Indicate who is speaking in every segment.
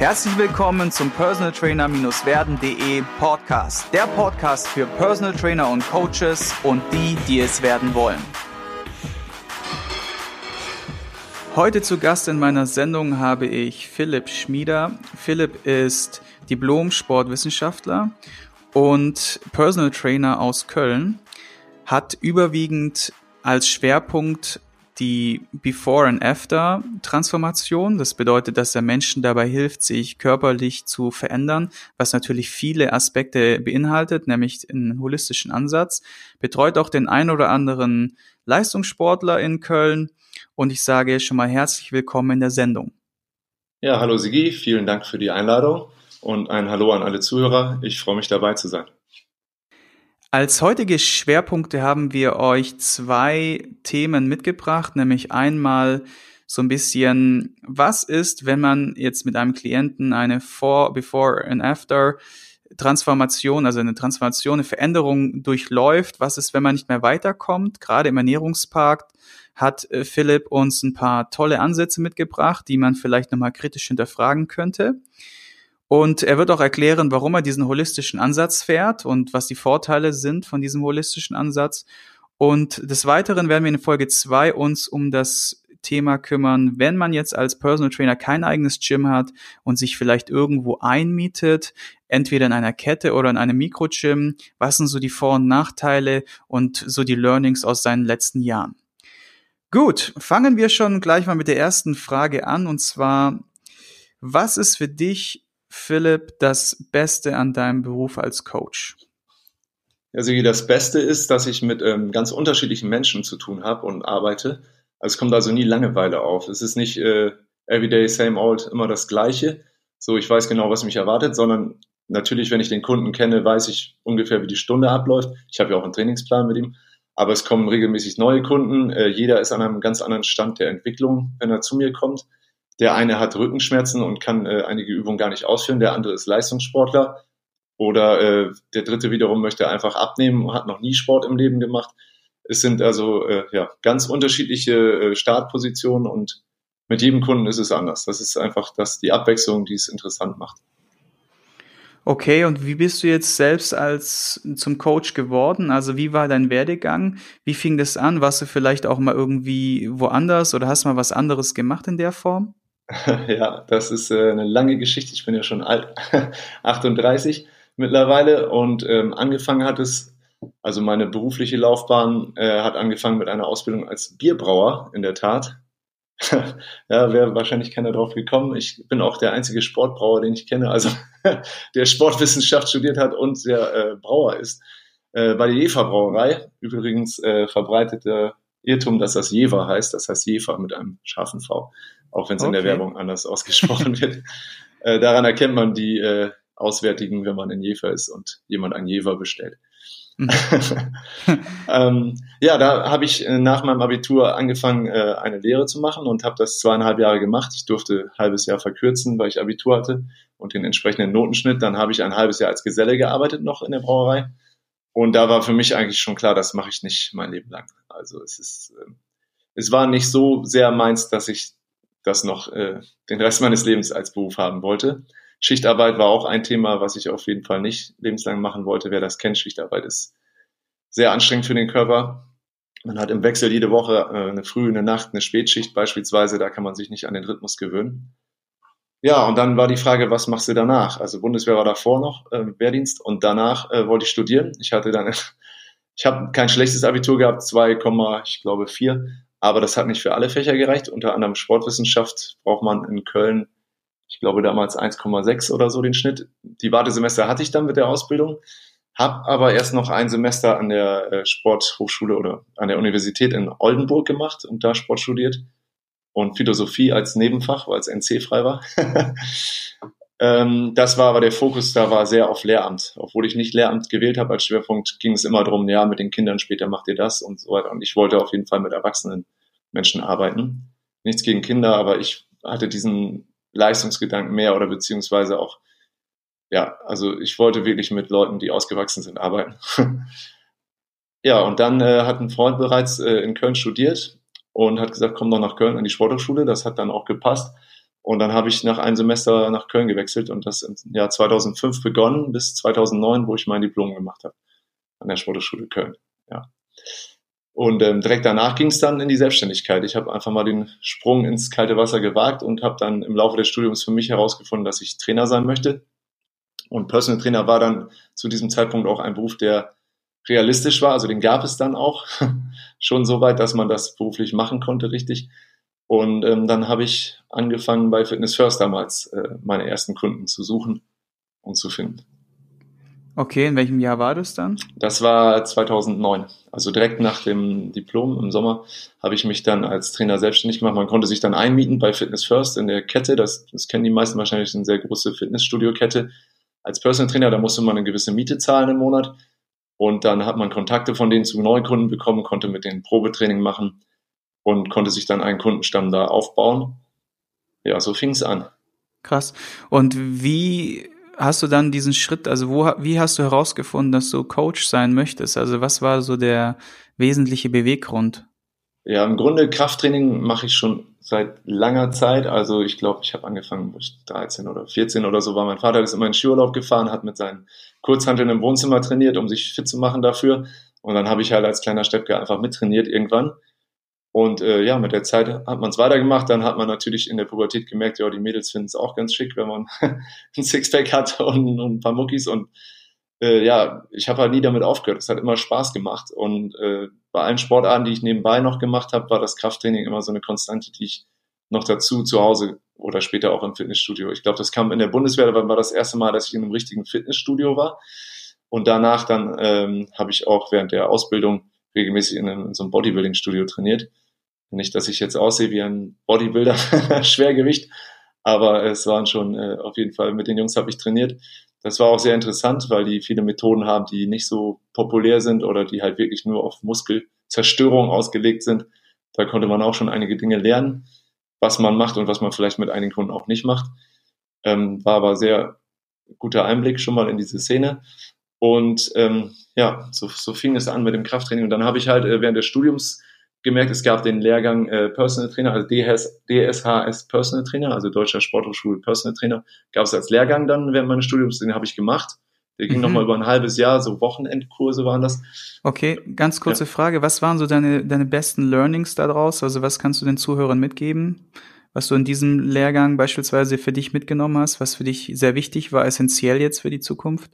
Speaker 1: Herzlich willkommen zum Personal Trainer-werden.de Podcast. Der Podcast für Personal Trainer und Coaches und die, die es werden wollen. Heute zu Gast in meiner Sendung habe ich Philipp Schmieder. Philipp ist Diplom-Sportwissenschaftler und Personal Trainer aus Köln, hat überwiegend als Schwerpunkt die Before and After Transformation. Das bedeutet, dass er Menschen dabei hilft, sich körperlich zu verändern, was natürlich viele Aspekte beinhaltet, nämlich einen holistischen Ansatz. Betreut auch den ein oder anderen Leistungssportler in Köln. Und ich sage schon mal herzlich willkommen in der Sendung.
Speaker 2: Ja, hallo Sigi, vielen Dank für die Einladung und ein Hallo an alle Zuhörer. Ich freue mich dabei zu sein.
Speaker 1: Als heutige Schwerpunkte haben wir euch zwei Themen mitgebracht, nämlich einmal so ein bisschen, was ist, wenn man jetzt mit einem Klienten eine For, Before and After Transformation, also eine Transformation, eine Veränderung durchläuft. Was ist, wenn man nicht mehr weiterkommt? Gerade im Ernährungspark hat äh, Philipp uns ein paar tolle Ansätze mitgebracht, die man vielleicht nochmal kritisch hinterfragen könnte. Und er wird auch erklären, warum er diesen holistischen Ansatz fährt und was die Vorteile sind von diesem holistischen Ansatz. Und des Weiteren werden wir in Folge zwei uns um das Thema kümmern, wenn man jetzt als Personal Trainer kein eigenes Gym hat und sich vielleicht irgendwo einmietet, entweder in einer Kette oder in einem Mikrogym, was sind so die Vor- und Nachteile und so die Learnings aus seinen letzten Jahren. Gut, fangen wir schon gleich mal mit der ersten Frage an und zwar, was ist für dich Philipp, das Beste an deinem Beruf als Coach?
Speaker 2: Sigi, das Beste ist, dass ich mit ähm, ganz unterschiedlichen Menschen zu tun habe und arbeite. Also es kommt also nie Langeweile auf. Es ist nicht äh, everyday, same old, immer das Gleiche. So, ich weiß genau, was mich erwartet, sondern natürlich, wenn ich den Kunden kenne, weiß ich ungefähr, wie die Stunde abläuft. Ich habe ja auch einen Trainingsplan mit ihm. Aber es kommen regelmäßig neue Kunden. Äh, jeder ist an einem ganz anderen Stand der Entwicklung, wenn er zu mir kommt. Der eine hat Rückenschmerzen und kann äh, einige Übungen gar nicht ausführen, der andere ist Leistungssportler oder äh, der dritte wiederum möchte einfach abnehmen und hat noch nie Sport im Leben gemacht. Es sind also äh, ja, ganz unterschiedliche äh, Startpositionen und mit jedem Kunden ist es anders. Das ist einfach das, die Abwechslung, die es interessant macht.
Speaker 1: Okay, und wie bist du jetzt selbst als zum Coach geworden? Also wie war dein Werdegang? Wie fing das an? Warst du vielleicht auch mal irgendwie woanders oder hast du mal was anderes gemacht in der Form?
Speaker 2: Ja, das ist äh, eine lange Geschichte. Ich bin ja schon alt, 38 mittlerweile und ähm, angefangen hat es, also meine berufliche Laufbahn äh, hat angefangen mit einer Ausbildung als Bierbrauer in der Tat. ja, wäre wahrscheinlich keiner drauf gekommen. Ich bin auch der einzige Sportbrauer, den ich kenne, also der Sportwissenschaft studiert hat und der äh, Brauer ist. Äh, bei der Jefer Brauerei, übrigens äh, verbreiteter Irrtum, dass das Jever heißt, das heißt Jefer mit einem scharfen V auch wenn es okay. in der Werbung anders ausgesprochen wird. Äh, daran erkennt man die äh, Auswärtigen, wenn man in Jever ist und jemand ein Jever bestellt. Mhm. ähm, ja, da habe ich äh, nach meinem Abitur angefangen, äh, eine Lehre zu machen und habe das zweieinhalb Jahre gemacht. Ich durfte ein halbes Jahr verkürzen, weil ich Abitur hatte und den entsprechenden Notenschnitt. Dann habe ich ein halbes Jahr als Geselle gearbeitet noch in der Brauerei. Und da war für mich eigentlich schon klar, das mache ich nicht mein Leben lang. Also es ist, äh, es war nicht so sehr meins, dass ich das noch äh, den Rest meines Lebens als Beruf haben wollte. Schichtarbeit war auch ein Thema, was ich auf jeden Fall nicht lebenslang machen wollte. Wer das kennt, Schichtarbeit ist sehr anstrengend für den Körper. Man hat im Wechsel jede Woche äh, eine Früh, eine Nacht, eine Spätschicht beispielsweise. Da kann man sich nicht an den Rhythmus gewöhnen. Ja, und dann war die Frage, was machst du danach? Also Bundeswehr war davor noch, äh, Wehrdienst, und danach äh, wollte ich studieren. Ich hatte dann, ich habe kein schlechtes Abitur gehabt, 2, ich glaube 4, aber das hat nicht für alle Fächer gereicht. Unter anderem Sportwissenschaft braucht man in Köln, ich glaube damals 1,6 oder so den Schnitt. Die Wartesemester hatte ich dann mit der Ausbildung, habe aber erst noch ein Semester an der äh, Sporthochschule oder an der Universität in Oldenburg gemacht und da Sport studiert und Philosophie als Nebenfach, weil es NC frei war. ähm, das war aber der Fokus, da war sehr auf Lehramt. Obwohl ich nicht Lehramt gewählt habe als Schwerpunkt, ging es immer darum, ja, mit den Kindern später macht ihr das und so weiter. Und ich wollte auf jeden Fall mit Erwachsenen Menschen arbeiten. Nichts gegen Kinder, aber ich hatte diesen Leistungsgedanken mehr oder beziehungsweise auch, ja, also ich wollte wirklich mit Leuten, die ausgewachsen sind, arbeiten. ja, und dann äh, hat ein Freund bereits äh, in Köln studiert und hat gesagt, komm doch nach Köln an die Sporthochschule. Das hat dann auch gepasst. Und dann habe ich nach einem Semester nach Köln gewechselt und das im Jahr 2005 begonnen bis 2009, wo ich mein Diplom gemacht habe an der Sporthochschule Köln. Ja. Und ähm, direkt danach ging es dann in die Selbstständigkeit. Ich habe einfach mal den Sprung ins kalte Wasser gewagt und habe dann im Laufe des Studiums für mich herausgefunden, dass ich Trainer sein möchte. Und Personal Trainer war dann zu diesem Zeitpunkt auch ein Beruf, der realistisch war. Also den gab es dann auch schon so weit, dass man das beruflich machen konnte, richtig. Und ähm, dann habe ich angefangen bei Fitness First damals äh, meine ersten Kunden zu suchen und zu finden.
Speaker 1: Okay, in welchem Jahr war das dann?
Speaker 2: Das war 2009. Also direkt nach dem Diplom im Sommer habe ich mich dann als Trainer selbstständig gemacht. Man konnte sich dann einmieten bei Fitness First in der Kette. Das, das kennen die meisten wahrscheinlich, eine sehr große Fitnessstudio-Kette. Als Personal Trainer, da musste man eine gewisse Miete zahlen im Monat. Und dann hat man Kontakte von denen zu neuen Kunden bekommen, konnte mit denen Probetraining machen und konnte sich dann einen Kundenstamm da aufbauen. Ja, so fing es an.
Speaker 1: Krass. Und wie hast du dann diesen Schritt, also wo, wie hast du herausgefunden, dass du Coach sein möchtest? Also was war so der wesentliche Beweggrund?
Speaker 2: Ja, im Grunde Krafttraining mache ich schon seit langer Zeit. Also ich glaube, ich habe angefangen, wo ich 13 oder 14 oder so war. Mein Vater ist immer in Skiurlaub gefahren, hat mit seinen Kurzhanteln im Wohnzimmer trainiert, um sich fit zu machen dafür. Und dann habe ich halt als kleiner Steppke einfach mittrainiert irgendwann. Und äh, ja, mit der Zeit hat man es weitergemacht. Dann hat man natürlich in der Pubertät gemerkt, ja, die Mädels finden es auch ganz schick, wenn man ein Sixpack hat und, und ein paar Muckis. Und äh, ja, ich habe halt nie damit aufgehört. Es hat immer Spaß gemacht. Und äh, bei allen Sportarten, die ich nebenbei noch gemacht habe, war das Krafttraining immer so eine Konstante, die ich noch dazu zu Hause oder später auch im Fitnessstudio. Ich glaube, das kam in der Bundeswehr, da war das erste Mal, dass ich in einem richtigen Fitnessstudio war. Und danach dann ähm, habe ich auch während der Ausbildung regelmäßig in, einem, in so einem Bodybuilding-Studio trainiert. Nicht, dass ich jetzt aussehe wie ein Bodybuilder, Schwergewicht, aber es waren schon äh, auf jeden Fall, mit den Jungs habe ich trainiert. Das war auch sehr interessant, weil die viele Methoden haben, die nicht so populär sind oder die halt wirklich nur auf Muskelzerstörung ausgelegt sind. Da konnte man auch schon einige Dinge lernen, was man macht und was man vielleicht mit einigen Kunden auch nicht macht. Ähm, war aber sehr guter Einblick schon mal in diese Szene. Und ähm, ja, so, so fing es an mit dem Krafttraining. Und dann habe ich halt äh, während des Studiums gemerkt, es gab den Lehrgang äh, Personal Trainer, also DS, DSHS Personal Trainer, also Deutscher Sporthochschule Personal Trainer, gab es als Lehrgang dann während meines Studiums, den habe ich gemacht. Der ging mhm. nochmal über ein halbes Jahr, so Wochenendkurse waren das.
Speaker 1: Okay, ganz kurze ja. Frage, was waren so deine, deine besten Learnings daraus? Also was kannst du den Zuhörern mitgeben? Was du in diesem Lehrgang beispielsweise für dich mitgenommen hast, was für dich sehr wichtig war, essentiell jetzt für die Zukunft?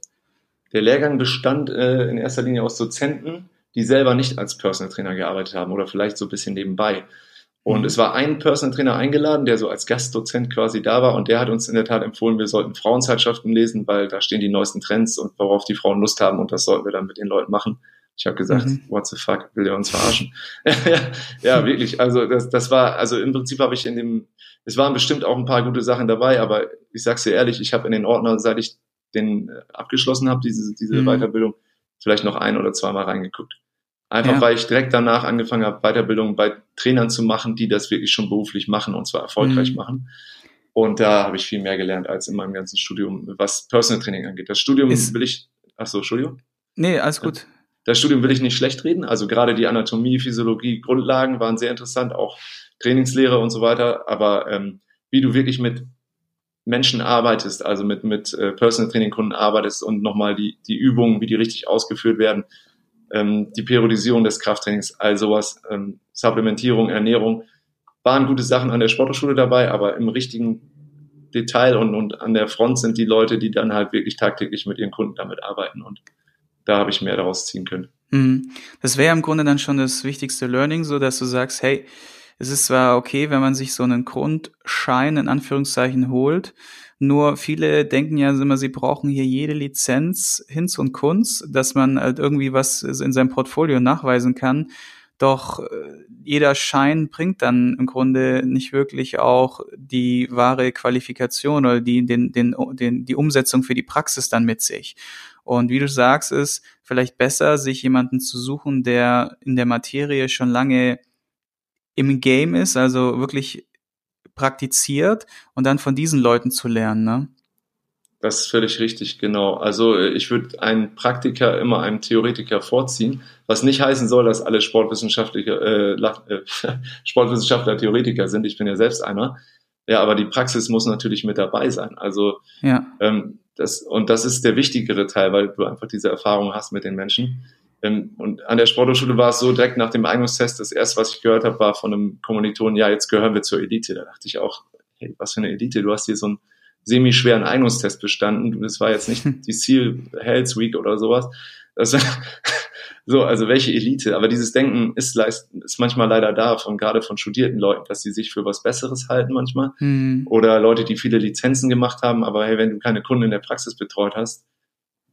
Speaker 2: Der Lehrgang bestand äh, in erster Linie aus Dozenten, die selber nicht als Personal Trainer gearbeitet haben oder vielleicht so ein bisschen nebenbei. Und mhm. es war ein Personal Trainer eingeladen, der so als Gastdozent quasi da war und der hat uns in der Tat empfohlen, wir sollten Frauenzeitschriften lesen, weil da stehen die neuesten Trends und worauf die Frauen Lust haben und das sollten wir dann mit den Leuten machen. Ich habe gesagt, mhm. what the fuck, will der uns verarschen? ja, wirklich. Also das, das war, also im Prinzip habe ich in dem, es waren bestimmt auch ein paar gute Sachen dabei, aber ich sag's dir ehrlich, ich habe in den Ordner, seit ich den äh, abgeschlossen habe, diese, diese mhm. Weiterbildung, vielleicht noch ein oder zweimal reingeguckt. Einfach ja. weil ich direkt danach angefangen habe, Weiterbildung bei Trainern zu machen, die das wirklich schon beruflich machen und zwar erfolgreich mhm. machen. Und da habe ich viel mehr gelernt als in meinem ganzen Studium, was Personal Training angeht. Das Studium Ist will ich, ach so, Entschuldigung.
Speaker 1: Nee, alles gut.
Speaker 2: Das Studium will ich nicht schlecht reden. Also gerade die Anatomie, Physiologie, Grundlagen waren sehr interessant, auch Trainingslehre und so weiter. Aber ähm, wie du wirklich mit Menschen arbeitest, also mit, mit äh, Personal Training Kunden arbeitest und nochmal die, die Übungen, wie die richtig ausgeführt werden, ähm, die Periodisierung des Krafttrainings, all sowas, ähm, Supplementierung, Ernährung, waren gute Sachen an der Sporthochschule dabei, aber im richtigen Detail und, und an der Front sind die Leute, die dann halt wirklich tagtäglich mit ihren Kunden damit arbeiten und da habe ich mehr daraus ziehen können.
Speaker 1: Mhm. Das wäre im Grunde dann schon das wichtigste Learning, so dass du sagst, hey, es ist zwar okay, wenn man sich so einen Grundschein in Anführungszeichen holt, nur viele denken ja immer, sie brauchen hier jede Lizenz Hinz und Kunst, dass man halt irgendwie was in seinem Portfolio nachweisen kann. Doch äh, jeder Schein bringt dann im Grunde nicht wirklich auch die wahre Qualifikation oder die, den, den, den, die Umsetzung für die Praxis dann mit sich. Und wie du sagst, ist vielleicht besser, sich jemanden zu suchen, der in der Materie schon lange im Game ist, also wirklich praktiziert und dann von diesen Leuten zu lernen, ne?
Speaker 2: Das ist völlig richtig, genau. Also äh, ich würde einen Praktiker immer einem Theoretiker vorziehen, was nicht heißen soll, dass alle Sportwissenschaftler, äh, äh, Sportwissenschaftler Theoretiker sind. Ich bin ja selbst einer. Ja, aber die Praxis muss natürlich mit dabei sein. Also
Speaker 1: ja.
Speaker 2: ähm, das, und das ist der wichtigere Teil, weil du einfach diese Erfahrung hast mit den Menschen. Ähm, und an der Sporthochschule war es so, direkt nach dem Eignungstest, das erste, was ich gehört habe, war von einem Kommilitonen, ja, jetzt gehören wir zur Elite. Da dachte ich auch, hey, was für eine Elite? Du hast hier so einen semi-schweren Eignungstest bestanden. Das war jetzt nicht die Seal Health Week oder sowas. Das, so, also welche Elite? Aber dieses Denken ist, ist manchmal leider da, von, gerade von studierten Leuten, dass sie sich für was Besseres halten manchmal. Mhm. Oder Leute, die viele Lizenzen gemacht haben, aber hey, wenn du keine Kunden in der Praxis betreut hast,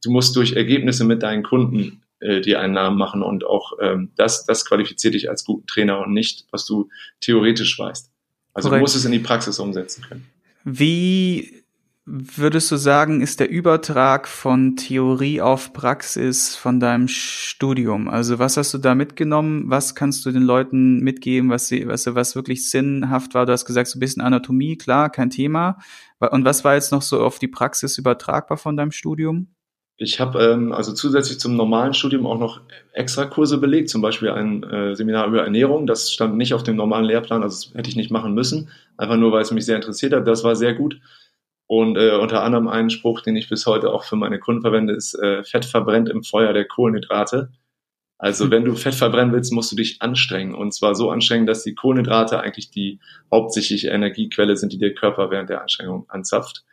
Speaker 2: du musst durch Ergebnisse mit deinen Kunden äh, die einen Namen machen und auch ähm, das, das qualifiziert dich als guten Trainer und nicht, was du theoretisch weißt. Also Korrekt. du musst es in die Praxis umsetzen können.
Speaker 1: Wie würdest du sagen, ist der Übertrag von Theorie auf Praxis von deinem Studium? Also was hast du da mitgenommen? Was kannst du den Leuten mitgeben, was sie, was, was wirklich sinnhaft war? Du hast gesagt, so ein bisschen Anatomie, klar, kein Thema. Und was war jetzt noch so auf die Praxis übertragbar von deinem Studium?
Speaker 2: Ich habe ähm, also zusätzlich zum normalen Studium auch noch extra Kurse belegt, zum Beispiel ein äh, Seminar über Ernährung. Das stand nicht auf dem normalen Lehrplan, also das hätte ich nicht machen müssen, einfach nur, weil es mich sehr interessiert hat. Das war sehr gut. Und äh, unter anderem ein Spruch, den ich bis heute auch für meine Kunden verwende, ist äh, Fett verbrennt im Feuer der Kohlenhydrate. Also wenn du Fett verbrennen willst, musst du dich anstrengen. Und zwar so anstrengen, dass die Kohlenhydrate eigentlich die hauptsächliche Energiequelle sind, die der Körper während der Anstrengung anzapft.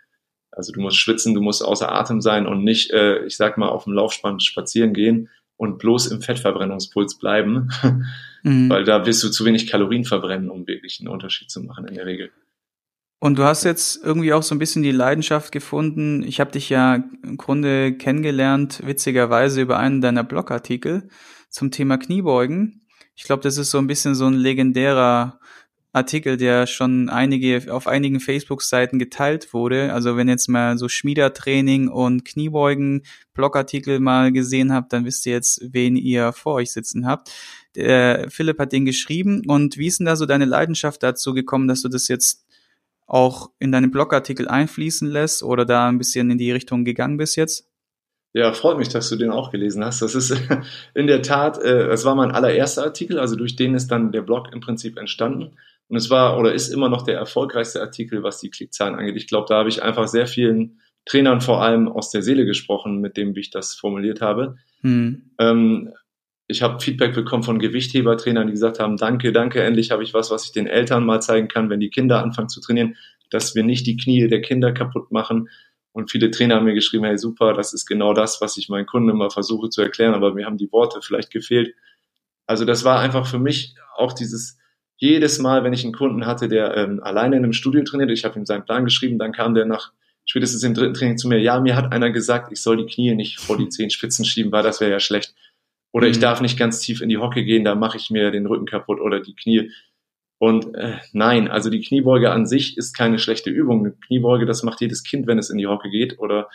Speaker 2: Also du musst schwitzen, du musst außer Atem sein und nicht, äh, ich sag mal, auf dem Laufspann spazieren gehen und bloß im Fettverbrennungspuls bleiben, mhm. weil da wirst du zu wenig Kalorien verbrennen, um wirklich einen Unterschied zu machen in der Regel.
Speaker 1: Und du hast jetzt irgendwie auch so ein bisschen die Leidenschaft gefunden. Ich habe dich ja im Grunde kennengelernt, witzigerweise über einen deiner Blogartikel zum Thema Kniebeugen. Ich glaube, das ist so ein bisschen so ein legendärer Artikel, der schon einige auf einigen Facebook-Seiten geteilt wurde. Also wenn jetzt mal so Schmiedertraining und Kniebeugen Blogartikel mal gesehen habt, dann wisst ihr jetzt, wen ihr vor euch sitzen habt. Der Philipp hat den geschrieben und wie ist denn da so deine Leidenschaft dazu gekommen, dass du das jetzt auch in deinen Blogartikel einfließen lässt oder da ein bisschen in die Richtung gegangen bist jetzt?
Speaker 2: Ja, freut mich, dass du den auch gelesen hast. Das ist in der Tat, äh, das war mein allererster Artikel, also durch den ist dann der Blog im Prinzip entstanden. Und es war oder ist immer noch der erfolgreichste Artikel, was die Klickzahlen angeht. Ich glaube, da habe ich einfach sehr vielen Trainern vor allem aus der Seele gesprochen, mit dem, wie ich das formuliert habe. Hm. Ähm, ich habe Feedback bekommen von Gewichthebertrainern, die gesagt haben, danke, danke, endlich habe ich was, was ich den Eltern mal zeigen kann, wenn die Kinder anfangen zu trainieren, dass wir nicht die Knie der Kinder kaputt machen. Und viele Trainer haben mir geschrieben, hey super, das ist genau das, was ich meinen Kunden immer versuche zu erklären, aber mir haben die Worte vielleicht gefehlt. Also das war einfach für mich auch dieses, jedes Mal, wenn ich einen Kunden hatte, der ähm, alleine in einem Studio trainiert, ich habe ihm seinen Plan geschrieben, dann kam der nach spätestens im dritten Training zu mir, ja, mir hat einer gesagt, ich soll die Knie nicht vor die zehn Spitzen schieben, weil das wäre ja schlecht. Oder mhm. ich darf nicht ganz tief in die Hocke gehen, da mache ich mir den Rücken kaputt oder die Knie. Und äh, nein, also die Kniebeuge an sich ist keine schlechte Übung. Eine Kniebeuge, das macht jedes Kind, wenn es in die Hocke geht. Oder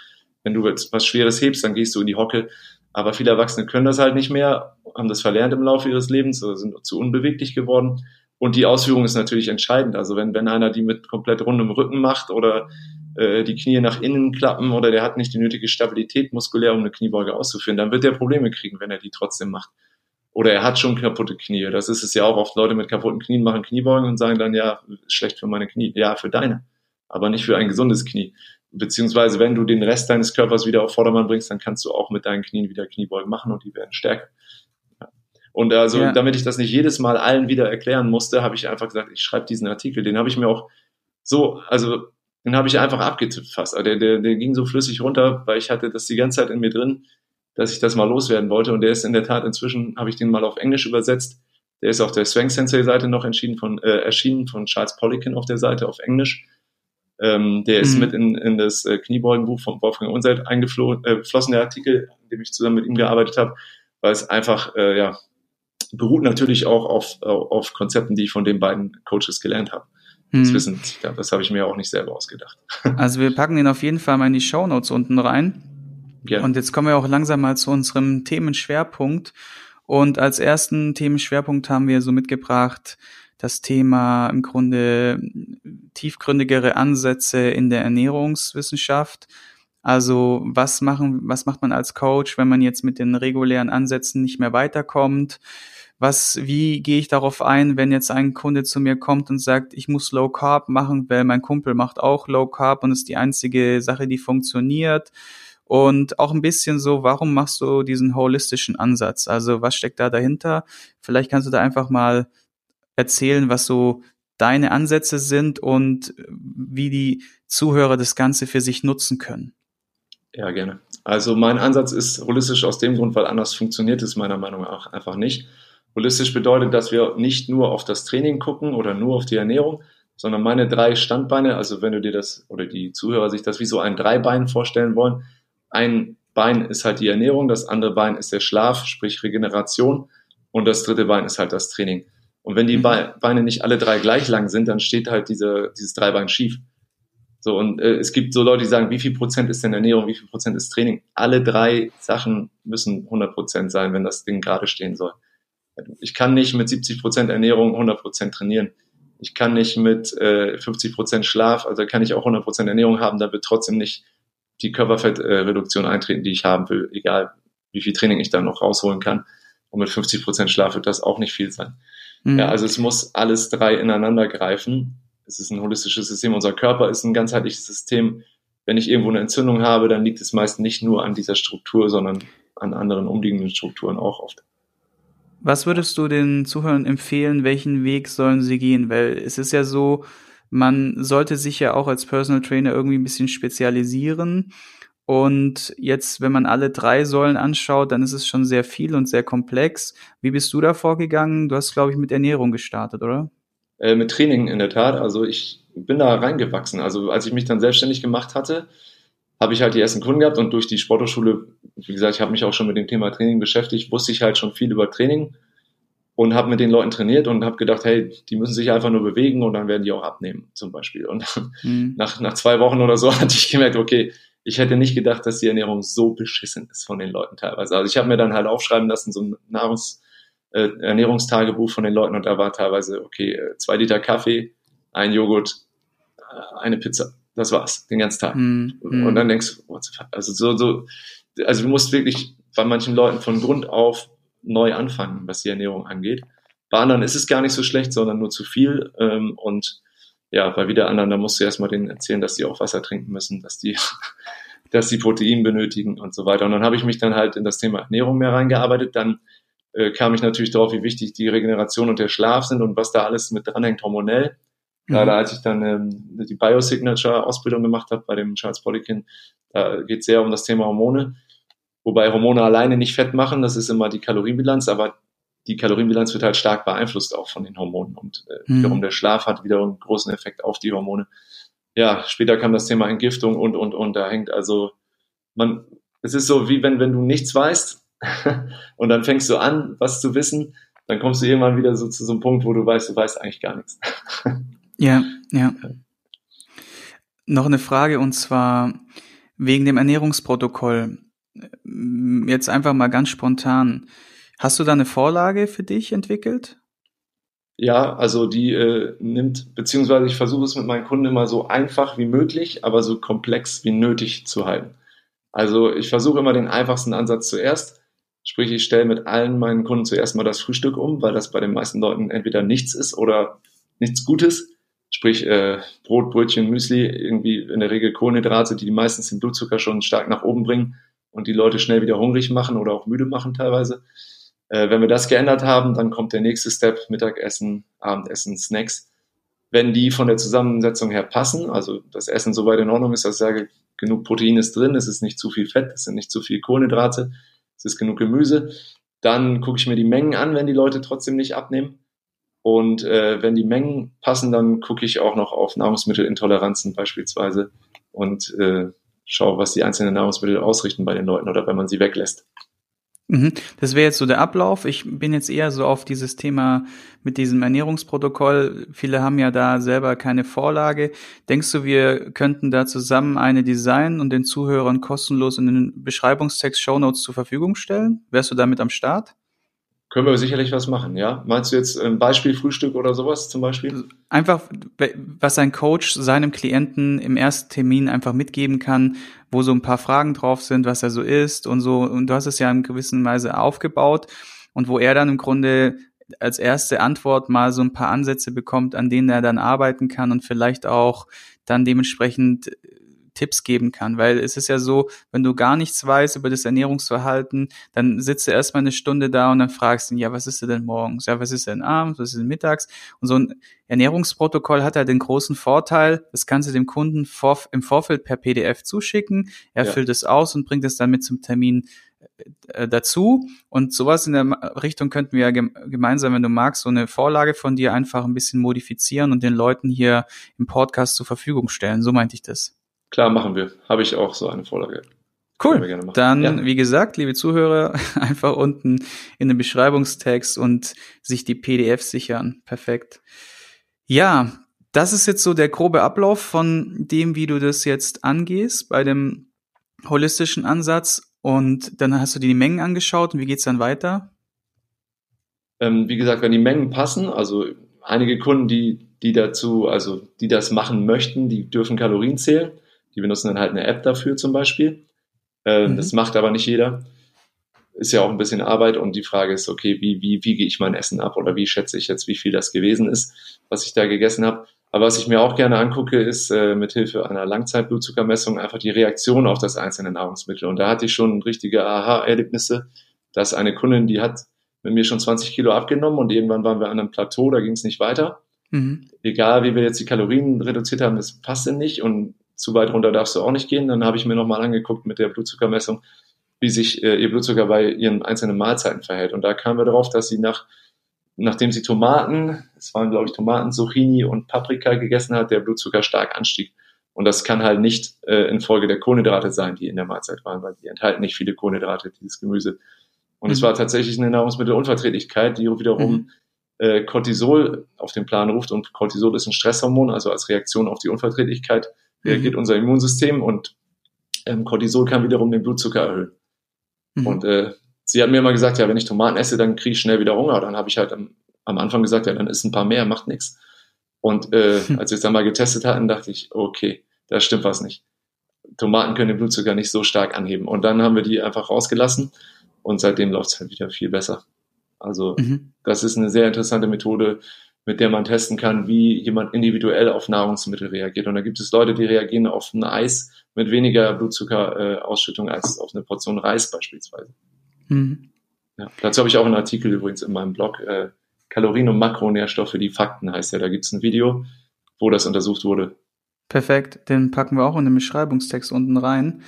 Speaker 2: wenn du was Schweres hebst, dann gehst du in die Hocke. Aber viele Erwachsene können das halt nicht mehr, haben das verlernt im Laufe ihres Lebens oder sind zu unbeweglich geworden. Und die Ausführung ist natürlich entscheidend. Also wenn, wenn einer die mit komplett rundem Rücken macht oder äh, die Knie nach innen klappen oder der hat nicht die nötige Stabilität muskulär, um eine Kniebeuge auszuführen, dann wird er Probleme kriegen, wenn er die trotzdem macht. Oder er hat schon kaputte Knie. Das ist es ja auch oft. Leute mit kaputten Knien machen Kniebeugen und sagen dann, ja, schlecht für meine Knie. Ja, für deine. Aber nicht für ein gesundes Knie. Beziehungsweise, wenn du den Rest deines Körpers wieder auf Vordermann bringst, dann kannst du auch mit deinen Knien wieder Kniebeugen machen und die werden stärker. Und also, ja. damit ich das nicht jedes Mal allen wieder erklären musste, habe ich einfach gesagt, ich schreibe diesen Artikel. Den habe ich mir auch so, also den habe ich einfach abgetippt fast. Also der, der, der ging so flüssig runter, weil ich hatte das die ganze Zeit in mir drin, dass ich das mal loswerden wollte. Und der ist in der Tat inzwischen, habe ich den mal auf Englisch übersetzt. Der ist auf der Swank Sensei Seite noch entschieden von, äh, erschienen von Charles Poliquin auf der Seite auf Englisch. Ähm, der ist mhm. mit in, in das äh, Kniebeugenbuch von Wolfgang Unselt eingeflossen, äh, der Artikel, in dem ich zusammen mit ihm gearbeitet habe, weil es einfach, äh, ja, beruht natürlich auch auf, auf Konzepten, die ich von den beiden Coaches gelernt habe. Das hm. wissen, das habe ich mir auch nicht selber ausgedacht.
Speaker 1: Also wir packen den auf jeden Fall mal in die Show Notes unten rein. Gerne. Und jetzt kommen wir auch langsam mal zu unserem Themenschwerpunkt. Und als ersten Themenschwerpunkt haben wir so mitgebracht das Thema im Grunde tiefgründigere Ansätze in der Ernährungswissenschaft. Also was machen, was macht man als Coach, wenn man jetzt mit den regulären Ansätzen nicht mehr weiterkommt? Was, wie gehe ich darauf ein, wenn jetzt ein Kunde zu mir kommt und sagt, ich muss Low Carb machen, weil mein Kumpel macht auch Low Carb und ist die einzige Sache, die funktioniert. Und auch ein bisschen so, warum machst du diesen holistischen Ansatz? Also was steckt da dahinter? Vielleicht kannst du da einfach mal erzählen, was so deine Ansätze sind und wie die Zuhörer das Ganze für sich nutzen können.
Speaker 2: Ja, gerne. Also mein Ansatz ist holistisch aus dem Grund, weil anders funktioniert es meiner Meinung nach einfach nicht. Holistisch bedeutet, dass wir nicht nur auf das Training gucken oder nur auf die Ernährung, sondern meine drei Standbeine, also wenn du dir das oder die Zuhörer sich das wie so ein Dreibein vorstellen wollen, ein Bein ist halt die Ernährung, das andere Bein ist der Schlaf, sprich Regeneration und das dritte Bein ist halt das Training. Und wenn die mhm. Beine nicht alle drei gleich lang sind, dann steht halt diese, dieses Dreibein schief. So, und äh, es gibt so Leute, die sagen, wie viel Prozent ist denn Ernährung, wie viel Prozent ist Training? Alle drei Sachen müssen 100 Prozent sein, wenn das Ding gerade stehen soll. Ich kann nicht mit 70 Prozent Ernährung 100 Prozent trainieren. Ich kann nicht mit äh, 50 Prozent Schlaf, also kann ich auch 100 Prozent Ernährung haben, da wird trotzdem nicht die Körperfettreduktion eintreten, die ich haben will, egal wie viel Training ich da noch rausholen kann. Und mit 50 Prozent Schlaf wird das auch nicht viel sein. Mhm. Ja, also es muss alles drei ineinander greifen. Es ist ein holistisches System. Unser Körper ist ein ganzheitliches System. Wenn ich irgendwo eine Entzündung habe, dann liegt es meist nicht nur an dieser Struktur, sondern an anderen umliegenden Strukturen auch oft.
Speaker 1: Was würdest du den Zuhörern empfehlen? Welchen Weg sollen sie gehen? Weil es ist ja so, man sollte sich ja auch als Personal Trainer irgendwie ein bisschen spezialisieren. Und jetzt, wenn man alle drei Säulen anschaut, dann ist es schon sehr viel und sehr komplex. Wie bist du da vorgegangen? Du hast, glaube ich, mit Ernährung gestartet, oder?
Speaker 2: Äh, mit Training in der Tat. Also ich bin da reingewachsen. Also als ich mich dann selbstständig gemacht hatte, habe ich halt die ersten Kunden gehabt und durch die Sporthochschule, wie gesagt, ich habe mich auch schon mit dem Thema Training beschäftigt, wusste ich halt schon viel über Training und habe mit den Leuten trainiert und habe gedacht, hey, die müssen sich einfach nur bewegen und dann werden die auch abnehmen, zum Beispiel. Und mhm. nach, nach zwei Wochen oder so hatte ich gemerkt, okay, ich hätte nicht gedacht, dass die Ernährung so beschissen ist von den Leuten teilweise. Also ich habe mir dann halt aufschreiben lassen, so ein Nahrungs, äh, Ernährungstagebuch von den Leuten und da war teilweise, okay, äh, zwei Liter Kaffee, ein Joghurt, äh, eine Pizza. Das war's, den ganzen Tag. Mm, Und dann denkst du, also so, so, also du musst wirklich bei manchen Leuten von Grund auf neu anfangen, was die Ernährung angeht. Bei anderen ist es gar nicht so schlecht, sondern nur zu viel. Ähm, und ja, bei wieder anderen, da musst du erstmal denen erzählen, dass die auch Wasser trinken müssen, dass die, dass die Protein benötigen und so weiter. Und dann habe ich mich dann halt in das Thema Ernährung mehr reingearbeitet. Dann äh, kam ich natürlich darauf, wie wichtig die Regeneration und der Schlaf sind und was da alles mit dranhängt hormonell. Mhm. Gerade als ich dann ähm, die Biosignature-Ausbildung gemacht habe bei dem Charles Poliquin, da geht es sehr um das Thema Hormone. Wobei Hormone alleine nicht fett machen, das ist immer die Kalorienbilanz, aber die Kalorienbilanz wird halt stark beeinflusst auch von den Hormonen und äh, mhm. wiederum der Schlaf hat wiederum einen großen Effekt auf die Hormone. Ja, später kam das Thema Entgiftung und, und, und, da hängt also, man, es ist so, wie wenn, wenn du nichts weißt und dann fängst du an, was zu wissen, dann kommst du irgendwann wieder so zu so einem Punkt, wo du weißt, du weißt eigentlich gar nichts.
Speaker 1: ja, ja. Noch eine Frage und zwar wegen dem Ernährungsprotokoll. Jetzt einfach mal ganz spontan. Hast du da eine Vorlage für dich entwickelt?
Speaker 2: Ja, also die äh, nimmt, beziehungsweise ich versuche es mit meinen Kunden immer so einfach wie möglich, aber so komplex wie nötig zu halten. Also ich versuche immer den einfachsten Ansatz zuerst. Sprich, ich stelle mit allen meinen Kunden zuerst mal das Frühstück um, weil das bei den meisten Leuten entweder nichts ist oder nichts Gutes. Sprich, äh, Brot, Brötchen, Müsli, irgendwie in der Regel Kohlenhydrate, die meistens den Blutzucker schon stark nach oben bringen und die Leute schnell wieder hungrig machen oder auch müde machen teilweise. Äh, wenn wir das geändert haben, dann kommt der nächste Step, Mittagessen, Abendessen, Snacks. Wenn die von der Zusammensetzung her passen, also das Essen soweit in Ordnung ist, dass ich sage, genug Protein ist drin, es ist nicht zu viel Fett, es sind nicht zu viel Kohlenhydrate, es ist genug Gemüse, dann gucke ich mir die Mengen an, wenn die Leute trotzdem nicht abnehmen. Und äh, wenn die Mengen passen, dann gucke ich auch noch auf Nahrungsmittelintoleranzen beispielsweise und äh, schaue, was die einzelnen Nahrungsmittel ausrichten bei den Leuten oder wenn man sie weglässt.
Speaker 1: Mhm. Das wäre jetzt so der Ablauf. Ich bin jetzt eher so auf dieses Thema mit diesem Ernährungsprotokoll. Viele haben ja da selber keine Vorlage. Denkst du, wir könnten da zusammen eine designen und den Zuhörern kostenlos in den Beschreibungstext Shownotes zur Verfügung stellen? Wärst du damit am Start?
Speaker 2: Können wir sicherlich was machen, ja. Meinst du jetzt ein Beispiel Frühstück oder sowas zum Beispiel?
Speaker 1: Einfach, was ein Coach seinem Klienten im ersten Termin einfach mitgeben kann, wo so ein paar Fragen drauf sind, was er so ist und so. Und du hast es ja in gewisser Weise aufgebaut. und wo er dann im Grunde als erste Antwort mal so ein paar Ansätze bekommt, an denen er dann arbeiten kann und vielleicht auch dann dementsprechend Tipps geben kann, weil es ist ja so, wenn du gar nichts weißt über das Ernährungsverhalten, dann sitzt du erstmal eine Stunde da und dann fragst du ihn, ja, was ist denn morgens? Ja, was ist denn abends? Was ist denn mittags? Und so ein Ernährungsprotokoll hat halt den großen Vorteil, das kannst du dem Kunden vor, im Vorfeld per PDF zuschicken, er ja. füllt es aus und bringt es dann mit zum Termin äh, dazu. Und sowas in der Richtung könnten wir ja gemeinsam, wenn du magst, so eine Vorlage von dir einfach ein bisschen modifizieren und den Leuten hier im Podcast zur Verfügung stellen. So meinte ich das.
Speaker 2: Klar, machen wir. Habe ich auch so eine Vorlage.
Speaker 1: Cool. Dann, ja. wie gesagt, liebe Zuhörer, einfach unten in den Beschreibungstext und sich die PDF sichern. Perfekt. Ja, das ist jetzt so der grobe Ablauf von dem, wie du das jetzt angehst bei dem holistischen Ansatz. Und dann hast du dir die Mengen angeschaut und wie geht's dann weiter?
Speaker 2: Ähm, wie gesagt, wenn die Mengen passen, also einige Kunden, die, die dazu, also die das machen möchten, die dürfen Kalorien zählen. Die benutzen dann halt eine App dafür zum Beispiel. Äh, mhm. Das macht aber nicht jeder. Ist ja auch ein bisschen Arbeit und die Frage ist, okay, wie, wie wiege ich mein Essen ab oder wie schätze ich jetzt, wie viel das gewesen ist, was ich da gegessen habe. Aber was ich mir auch gerne angucke, ist äh, mit Hilfe einer Langzeitblutzuckermessung einfach die Reaktion auf das einzelne Nahrungsmittel. Und da hatte ich schon richtige Aha-Erlebnisse, dass eine Kundin, die hat mit mir schon 20 Kilo abgenommen und irgendwann waren wir an einem Plateau, da ging es nicht weiter. Mhm. Egal, wie wir jetzt die Kalorien reduziert haben, das passte nicht und zu weit runter darfst du auch nicht gehen. Dann habe ich mir nochmal angeguckt mit der Blutzuckermessung, wie sich äh, ihr Blutzucker bei ihren einzelnen Mahlzeiten verhält. Und da kamen wir darauf, dass sie nach, nachdem sie Tomaten, es waren glaube ich Tomaten, Zucchini und Paprika gegessen hat, der Blutzucker stark anstieg. Und das kann halt nicht äh, infolge der Kohlenhydrate sein, die in der Mahlzeit waren, weil die enthalten nicht viele Kohlenhydrate, dieses Gemüse. Und mhm. es war tatsächlich eine Nahrungsmittelunverträglichkeit, die wiederum mhm. äh, Cortisol auf den Plan ruft. Und Cortisol ist ein Stresshormon, also als Reaktion auf die Unverträglichkeit reagiert mhm. unser Immunsystem und ähm, Cortisol kann wiederum den Blutzucker erhöhen. Mhm. Und äh, sie hat mir immer gesagt, ja, wenn ich Tomaten esse, dann kriege ich schnell wieder Hunger. Dann habe ich halt am, am, Anfang gesagt, ja, dann isst ein paar mehr, macht nichts. Und äh, mhm. als wir es dann mal getestet hatten, dachte ich, okay, da stimmt was nicht. Tomaten können den Blutzucker nicht so stark anheben. Und dann haben wir die einfach rausgelassen und seitdem läuft es halt wieder viel besser. Also mhm. das ist eine sehr interessante Methode, mit der man testen kann, wie jemand individuell auf Nahrungsmittel reagiert. Und da gibt es Leute, die reagieren auf ein Eis mit weniger Blutzuckerausschüttung als auf eine Portion Reis beispielsweise. Mhm. Ja, dazu habe ich auch einen Artikel übrigens in meinem Blog. Äh, Kalorien und Makronährstoffe, die Fakten heißt ja. Da gibt es ein Video, wo das untersucht wurde.
Speaker 1: Perfekt, den packen wir auch in den Beschreibungstext unten rein.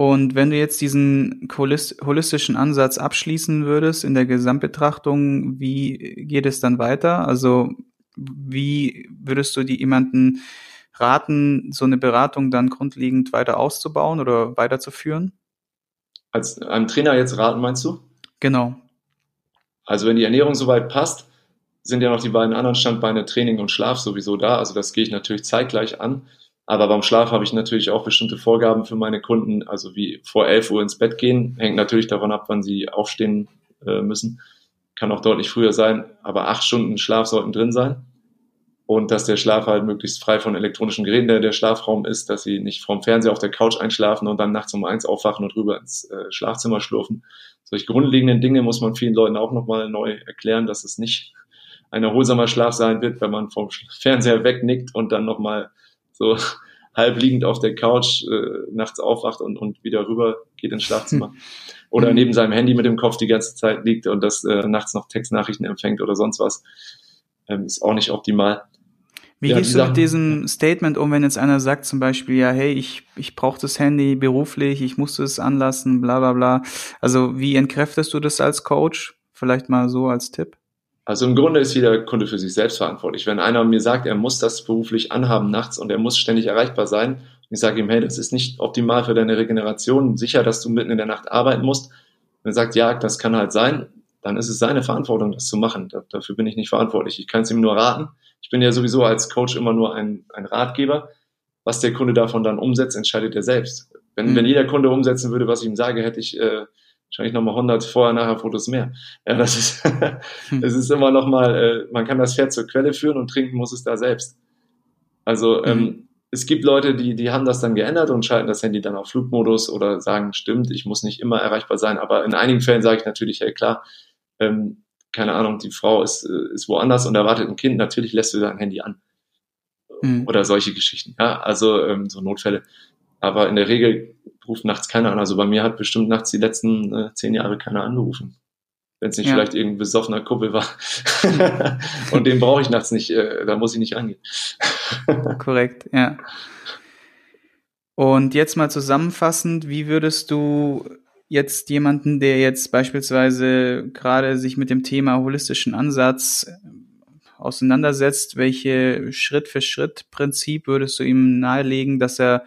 Speaker 1: Und wenn du jetzt diesen holistischen Ansatz abschließen würdest in der Gesamtbetrachtung, wie geht es dann weiter? Also wie würdest du die jemanden raten, so eine Beratung dann grundlegend weiter auszubauen oder weiterzuführen?
Speaker 2: Als einem Trainer jetzt raten, meinst du?
Speaker 1: Genau.
Speaker 2: Also wenn die Ernährung soweit passt, sind ja noch die beiden anderen Standbeine Training und Schlaf sowieso da. Also das gehe ich natürlich zeitgleich an. Aber beim Schlaf habe ich natürlich auch bestimmte Vorgaben für meine Kunden, also wie vor 11 Uhr ins Bett gehen, hängt natürlich davon ab, wann sie aufstehen äh, müssen. Kann auch deutlich früher sein, aber acht Stunden Schlaf sollten drin sein. Und dass der Schlaf halt möglichst frei von elektronischen Geräten der, der Schlafraum ist, dass sie nicht vom Fernseher auf der Couch einschlafen und dann nachts um eins aufwachen und rüber ins äh, Schlafzimmer schlurfen. Solche grundlegenden Dinge muss man vielen Leuten auch nochmal neu erklären, dass es nicht ein erholsamer Schlaf sein wird, wenn man vom Fernseher wegnickt und dann nochmal so halb liegend auf der Couch äh, nachts aufwacht und, und wieder rüber geht ins Schlafzimmer. Hm. Oder neben seinem Handy mit dem Kopf die ganze Zeit liegt und das äh, nachts noch Textnachrichten empfängt oder sonst was. Ähm, ist auch nicht optimal.
Speaker 1: Wie ja, gehst du mit diesem Statement um, wenn jetzt einer sagt zum Beispiel, ja, hey, ich, ich brauche das Handy beruflich, ich musste es anlassen, bla bla bla. Also wie entkräftest du das als Coach? Vielleicht mal so als Tipp.
Speaker 2: Also im Grunde ist jeder Kunde für sich selbst verantwortlich. Wenn einer mir sagt, er muss das beruflich anhaben nachts und er muss ständig erreichbar sein, und ich sage ihm, hey, das ist nicht optimal für deine Regeneration, sicher, dass du mitten in der Nacht arbeiten musst. Und er sagt, ja, das kann halt sein, dann ist es seine Verantwortung, das zu machen. dafür bin ich nicht verantwortlich. Ich kann es ihm nur raten. Ich bin ja sowieso als Coach immer nur ein, ein Ratgeber. Was der Kunde davon dann umsetzt, entscheidet er selbst. Wenn, mhm. wenn jeder Kunde umsetzen würde, was ich ihm sage, hätte ich äh, wahrscheinlich nochmal 100 Vorher-Nachher-Fotos mehr. Ja, das ist, hm. es ist immer nochmal, äh, man kann das Pferd zur Quelle führen und trinken muss es da selbst. Also ähm, mhm. es gibt Leute, die, die haben das dann geändert und schalten das Handy dann auf Flugmodus oder sagen, stimmt, ich muss nicht immer erreichbar sein. Aber in einigen Fällen sage ich natürlich, hey klar, ähm, keine Ahnung, die Frau ist, äh, ist woanders und erwartet ein Kind, natürlich lässt du dein Handy an. Mhm. Oder solche Geschichten, ja, also ähm, so Notfälle. Aber in der Regel ruft nachts keiner an. Also bei mir hat bestimmt nachts die letzten äh, zehn Jahre keiner angerufen. Wenn es nicht ja. vielleicht irgendein besoffener Kuppel war. und den brauche ich nachts nicht, äh, da muss ich nicht rangehen.
Speaker 1: Korrekt, ja. Und jetzt mal zusammenfassend, wie würdest du jetzt jemanden, der jetzt beispielsweise gerade sich mit dem Thema holistischen Ansatz äh, auseinandersetzt, welche Schritt für Schritt Prinzip würdest du ihm nahelegen, dass er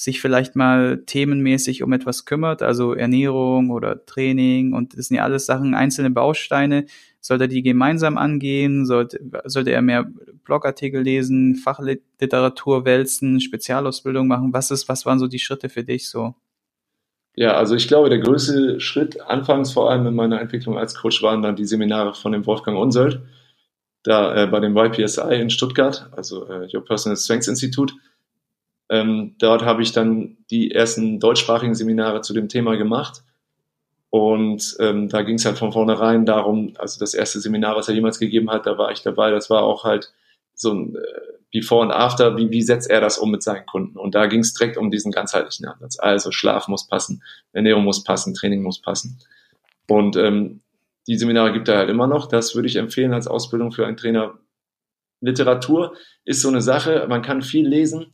Speaker 1: sich vielleicht mal themenmäßig um etwas kümmert, also Ernährung oder Training und das sind ja alles Sachen, einzelne Bausteine. Sollte er die gemeinsam angehen? Sollte, sollte er mehr Blogartikel lesen, Fachliteratur wälzen, Spezialausbildung machen? Was ist, was waren so die Schritte für dich so?
Speaker 2: Ja, also ich glaube, der größte Schritt anfangs vor allem in meiner Entwicklung als Coach waren dann die Seminare von dem Wolfgang Unsold, da äh, bei dem YPSI in Stuttgart, also äh, Your Personal Strengths Institute. Ähm, dort habe ich dann die ersten deutschsprachigen Seminare zu dem Thema gemacht. Und ähm, da ging es halt von vornherein darum, also das erste Seminar, was er jemals gegeben hat, da war ich dabei. Das war auch halt so ein äh, Before und After, wie, wie setzt er das um mit seinen Kunden? Und da ging es direkt um diesen ganzheitlichen Ansatz. Also Schlaf muss passen, Ernährung muss passen, Training muss passen. Und ähm, die Seminare gibt er halt immer noch. Das würde ich empfehlen als Ausbildung für einen Trainer. Literatur ist so eine Sache, man kann viel lesen,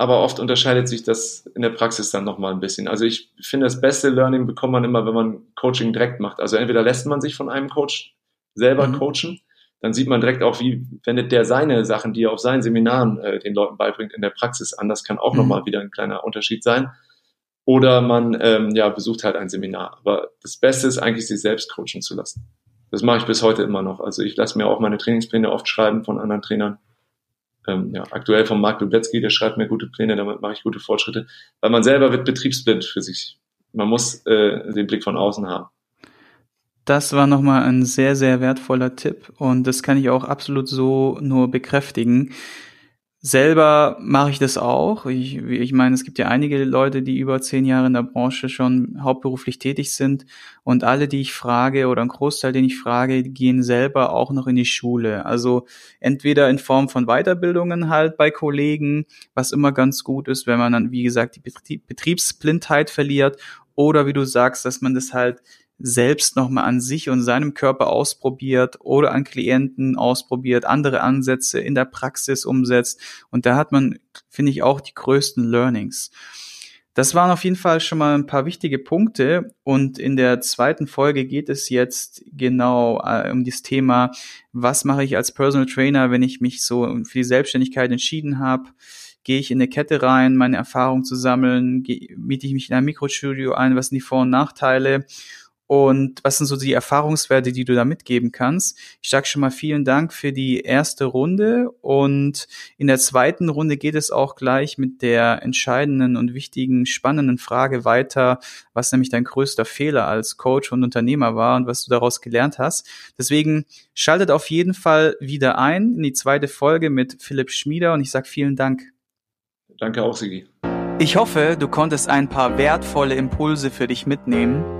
Speaker 2: aber oft unterscheidet sich das in der Praxis dann nochmal ein bisschen. Also ich finde, das beste Learning bekommt man immer, wenn man Coaching direkt macht. Also entweder lässt man sich von einem Coach selber mhm. coachen, dann sieht man direkt auch, wie wendet der seine Sachen, die er auf seinen Seminaren äh, den Leuten beibringt, in der Praxis an. Das kann auch mhm. nochmal wieder ein kleiner Unterschied sein. Oder man ähm, ja, besucht halt ein Seminar. Aber das Beste ist eigentlich, sich selbst coachen zu lassen. Das mache ich bis heute immer noch. Also ich lasse mir auch meine Trainingspläne oft schreiben von anderen Trainern ähm, ja, aktuell von Marc Lubletzky, der schreibt mir gute Pläne, damit mache ich gute Fortschritte, weil man selber wird betriebsblind für sich. Man muss äh, den Blick von außen haben.
Speaker 1: Das war nochmal ein sehr, sehr wertvoller Tipp und das kann ich auch absolut so nur bekräftigen. Selber mache ich das auch. Ich, ich meine, es gibt ja einige Leute, die über zehn Jahre in der Branche schon hauptberuflich tätig sind. Und alle, die ich frage oder ein Großteil, den ich frage, gehen selber auch noch in die Schule. Also entweder in Form von Weiterbildungen halt bei Kollegen, was immer ganz gut ist, wenn man dann, wie gesagt, die Betriebsblindheit verliert. Oder wie du sagst, dass man das halt selbst nochmal an sich und seinem Körper ausprobiert oder an Klienten ausprobiert, andere Ansätze in der Praxis umsetzt. Und da hat man, finde ich, auch die größten Learnings. Das waren auf jeden Fall schon mal ein paar wichtige Punkte und in der zweiten Folge geht es jetzt genau äh, um das Thema, was mache ich als Personal Trainer, wenn ich mich so für die Selbstständigkeit entschieden habe. Gehe ich in eine Kette rein, meine Erfahrung zu sammeln, miete ich mich in ein Mikrostudio ein, was sind die Vor- und Nachteile und was sind so die Erfahrungswerte, die du da mitgeben kannst? Ich sage schon mal vielen Dank für die erste Runde und in der zweiten Runde geht es auch gleich mit der entscheidenden und wichtigen, spannenden Frage weiter, was nämlich dein größter Fehler als Coach und Unternehmer war und was du daraus gelernt hast. Deswegen schaltet auf jeden Fall wieder ein in die zweite Folge mit Philipp Schmieder und ich sage vielen Dank.
Speaker 2: Danke auch, Sigi.
Speaker 1: Ich hoffe, du konntest ein paar wertvolle Impulse für dich mitnehmen